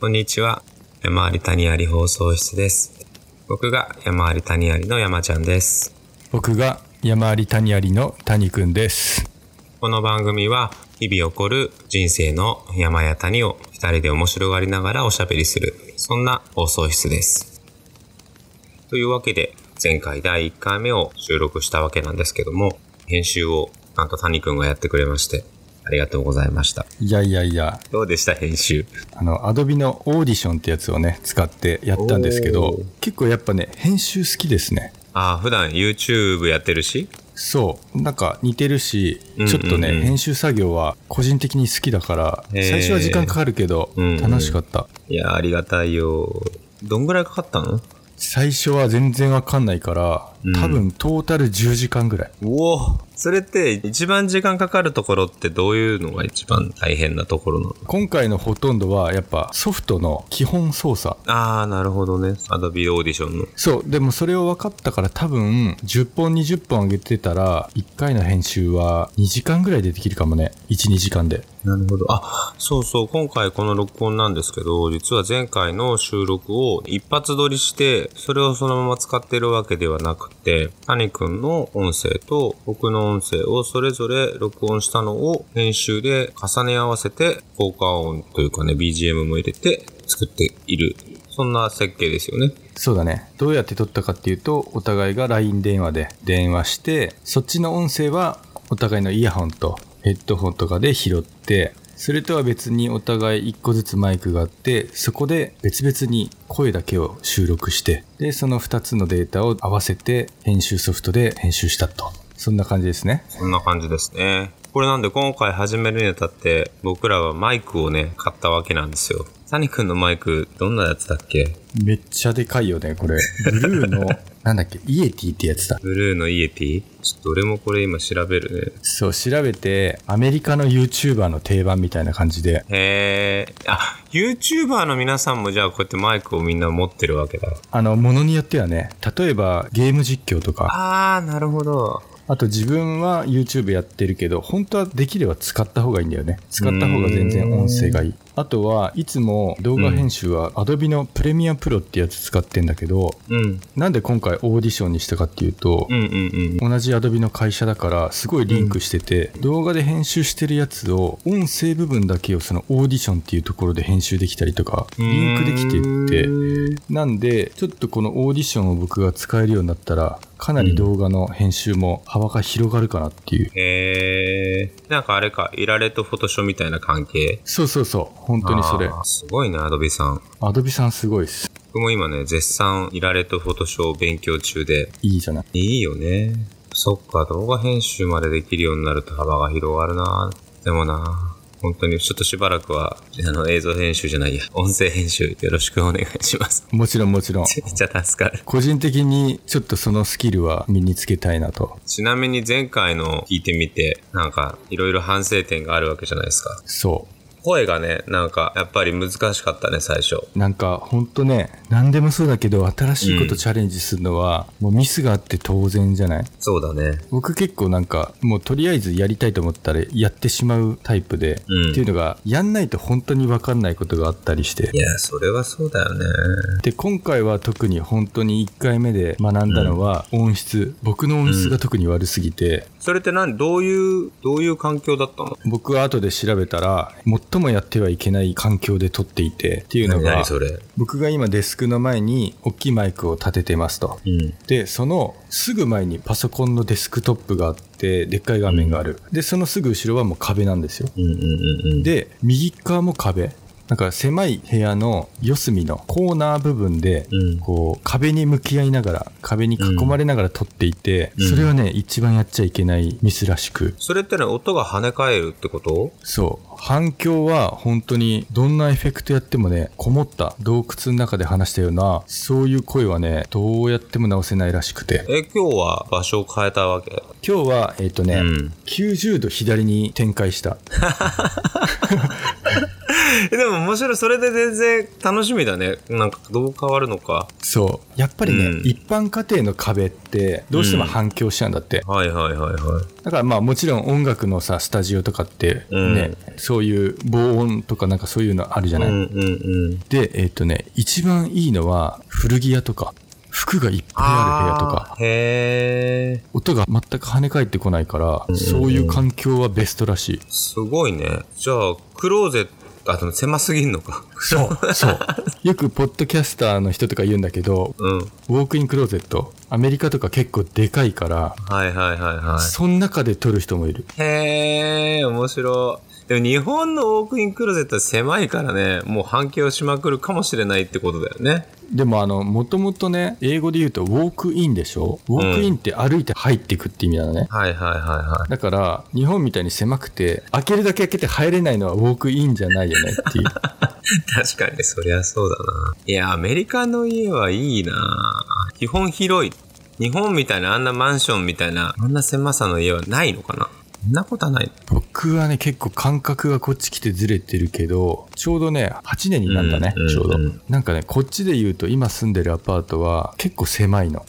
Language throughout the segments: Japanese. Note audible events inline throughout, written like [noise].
こんにちは。山あり谷あり放送室です。僕が山あり谷ありの山ちゃんです。僕が山あり谷ありの谷くんです。この番組は日々起こる人生の山や谷を二人で面白がりながらおしゃべりする、そんな放送室です。というわけで、前回第1回目を収録したわけなんですけども、編集をなんと谷くんがやってくれまして、ありがとうございました。いやいやいや、どうでした編集？あの、アドビのオーディションってやつをね、使ってやったんですけど結構やっぱね、編集好きですね。ああ、普段 YouTube やってるし？そう。なんか似てるしうんうんう、んちょっとね、編集作業は個人的に好きだから、最初は時間かかるけど、うんうん楽しかった。いや、ありがたいよ。どんぐらいかかったの？最初は全然わかんないからうん、多分トータル10時間ぐらい。おおそれって一番時間かかるところってどういうのが一番大変なところなの？今回のほとんどはやっぱソフトの基本操作。ああ、なるほどね。Adobe Audition の。そう、でもそれを分かったから多分、10本20本上げてたら、1回の編集は2時間ぐらいでできるかもね。1、2時間で。なるほど。あ、そうそう。今回この録音なんですけど、実は前回の収録を一発撮りして、それをそのまま使ってるわけではなくて、谷くんの音声と僕の音声をそれぞれ録音したのを編集で重ね合わせて、効果音というかね、BGM も入れて作っている。そんな設計ですよね。そうだね。どうやって撮ったかっていうと、お互いが LINE 電話で電話して、そっちの音声はお互いのイヤホンとヘッドホンとかで拾って、それとは別にお互い1個ずつマイクがあって、そこで別々に声だけを収録して、で、その2つのデータを合わせて編集ソフトで編集したと。そんな感じですね。そんな感じですね。これなんで今回始めるにあたって僕らはマイクをね、買ったわけなんですよ。谷くんのマイクどんなやつだっけ？めっちゃでかいよね、これ。ブルーの、[laughs] なんだっけ、 Yeti ってやつだ。ブルーの Yeti？ちょっと俺もこれ今調べるね。そう、調べて、アメリカの YouTuber の定番みたいな感じで、へー。あ、YouTuber の皆さんもじゃあこうやってマイクをみんな持ってるわけだ。あの、ものによってはね、例えばゲーム実況とか、あー、なるほど。あと自分は YouTube やってるけど、本当はできれば使った方がいいんだよね。使った方が全然音声がいい。あとはいつも動画編集は Adobe の Premiere Pro ってやつ使ってんだけど、うん。なんで今回オーディションにしたかっていうと、うんうんうん。同じ Adobe の会社だからすごいリンクしてて、動画で編集してるやつを音声部分だけをそのオーディションっていうところで編集できたりとかリンクできていってなんでちょっとこのオーディションを僕が使えるようになったらかなり動画の編集も幅が広がるかなっていう、へー。なんかあれか、イラレとフォトショーみたいな関係？そうそうそう本当にそれすごいね、アドビさん。Adobe さんすごいです僕も今ね、絶賛イラレとフォトショーを勉強中で、いいじゃないいいよね。そっか、動画編集までできるようになると幅が広がるな。でもな、本当にちょっとしばらくは、あの、映像編集じゃないや、音声編集よろしくお願いします。もちろんもちろんめっちゃ助かる。個人的にちょっとそのスキルは身につけたいなとちなみに前回の聞いてみて、なんか、いろいろ反省点があるわけじゃないですか。そう声がね、なんか、やっぱり難しかったね、最初。なんかほんとね何でもそうだけど新しいことチャレンジするのは、もうミスがあって当然じゃない？そうだね。僕結構なんかもうとりあえずやりたいと思ったらやってしまうタイプで、うん。っていうのがやんないと本当に分かんないことがあったりして。いや、それはそうだよね。で今回は特に本当に1回目で学んだのは音質、僕の音質が特に悪すぎて、それって何？どういう、どういう環境だったの？僕は後で調べたら最もやってはいけない環境で撮っていてっていうの何が。僕が今デスクの前に大きいマイクを立ててますと。うん。で、そのすぐ前にパソコンのデスクトップがあって、でっかい画面がある。で、そのすぐ後ろはもう壁なんですよ。うんうんうんうん。で、右側も壁。なんか狭い部屋の四隅のコーナー部分で、うんこう壁に向き合いながら、壁に囲まれながら撮っていて、うんそれはね、一番やっちゃいけないミスらしく、それってね、音が跳ね返るってこと？そう。反響は本当にどんなエフェクトやってもね、こもった洞窟の中で話したような、そういう声はね、どうやっても直せないらしくて。え、今日は場所を変えたわけ？今日は、えっ、とね、うん90度左に展開した。[laughs] え [laughs] でも面白い。それで全然楽しみだね。なんかどう変わるのか。そう。やっぱりね、うん一般家庭の壁ってどうしても反響しちゃうんだって。はいはいはいはい。だからまあもちろん音楽のさ、スタジオとかってね、そういう防音とかなんかそういうのあるじゃない？うんうんうん。で、えっ、とね、一番いいのは古着屋とか、服がいっぱいある部屋とか。へえ。音が全く跳ね返ってこないから、そういう環境はベストらしい。すごいね。じゃあ、クローゼット、あ、でも狭すぎんのか。そう、そう。よくポッドキャスターの人とか言うんだけど、うん。ウォークインクローゼット、アメリカとか結構でかいから、はいはいはいはい。その中で撮る人もいる。へえ、面白い。でも日本のウォークインクローゼットは狭いからね、もう反響しまくるかもしれないってことだよね。でもあの、もともとね、英語で言うとウォークインでしょ？ウォークインって歩いて入っていくって意味なのね。はいはいはいはい。だから、日本みたいに狭くて、開けるだけ開けて入れないのはウォークインじゃないよねっていう。[laughs] 確かに、そりゃそうだな。いや、アメリカの家はいいな基本広い。日本みたいなあんなマンションみたいな、あんな狭さの家はないのかな？そんなことはない。僕はね、結構感覚がこっち来てずれてるけど、ちょうどね、8年になったね、うんちょうど。なんかね、こっちで言うと今住んでるアパートは結構狭いの。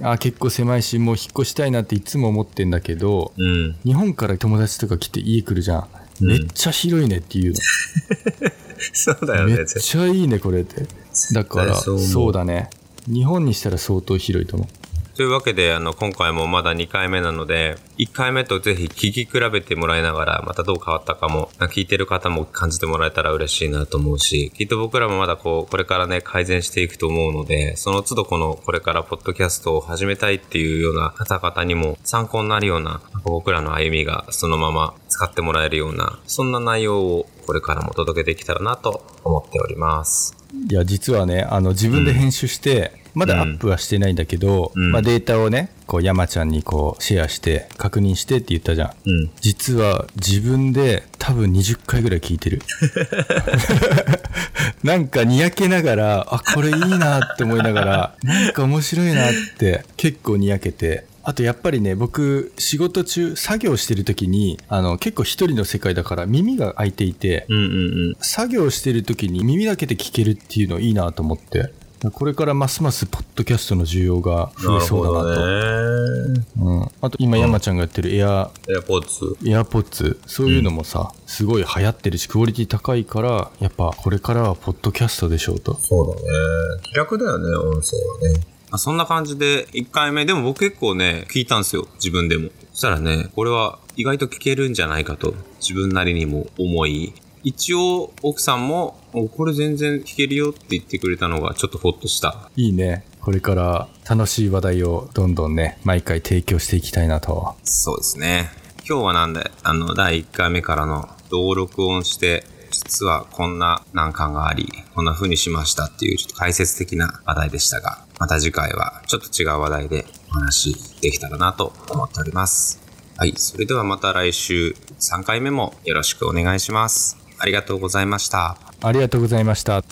あ、結構狭いし、もう引っ越したいなっていつも思ってんだけど、うん。日本から友達とか来て家来るじゃん。うんめっちゃ広いねって言う [laughs] そうだよの。めね。っちゃいいね、これって。だから、そうだね。日本にしたら相当広いと思う。というわけで、あの、今回もまだ2回目なので、1回目とぜひ聞き比べてもらいながら、またどう変わったかも、聞いてる方も感じてもらえたら嬉しいなと思うし、きっと僕らもまだこう、これからね、改善していくと思うので、その都度この、これからポッドキャストを始めたいっていうような方々にも参考になるような、僕らの歩みがそのまま使ってもらえるような、そんな内容をこれからも届けできたらなと思っております。いや、実はね、あの、自分で編集して、まだアップはしてないんだけど、うんまあ、データをね、こう、山ちゃんにこう、シェアして、確認してって言ったじゃん。うん。実は、自分で多分20回ぐらい聞いてる。[laughs] なんか、にやけながら、あ、これいいなって思いながら、なんか面白いなって、結構にやけて、あとやっぱりね、僕、仕事中、作業してる時に、あの、結構一人の世界だから耳が開いていて、うんうんうん。作業してる時に耳だけで聞けるっていうのいいなと思って、これからますますポッドキャストの需要が増えそうだなと。なね。うん、あと今山ちゃんがやってるエア、エアポッツ。エアポッツ、そういうのもさ、すごい流行ってるし、クオリティ高いから、やっぱこれからはポッドキャストでしょうと。そうだね。気楽だよね、音声はね。あそんな感じで、1回目、でも僕結構ね、聞いたんですよ、自分でも。そしたらね、これは意外と聞けるんじゃないかと、自分なりにも思い、一応、奥さんも、おこれ全然聞けるよって言ってくれたのが、ちょっとほっとした。いいね。これから楽しい話題をどんどんね、毎回提供していきたいなと。そうですね。今日はなんで、あの、第1回目からの登録音して、実はこんな難関があり、こんな風にしましたっていうちょっと解説的な話題でしたが、また次回はちょっと違う話題でお話できたらなと思っております。はい。それではまた来週3回目もよろしくお願いします。ありがとうございました。ありがとうございました。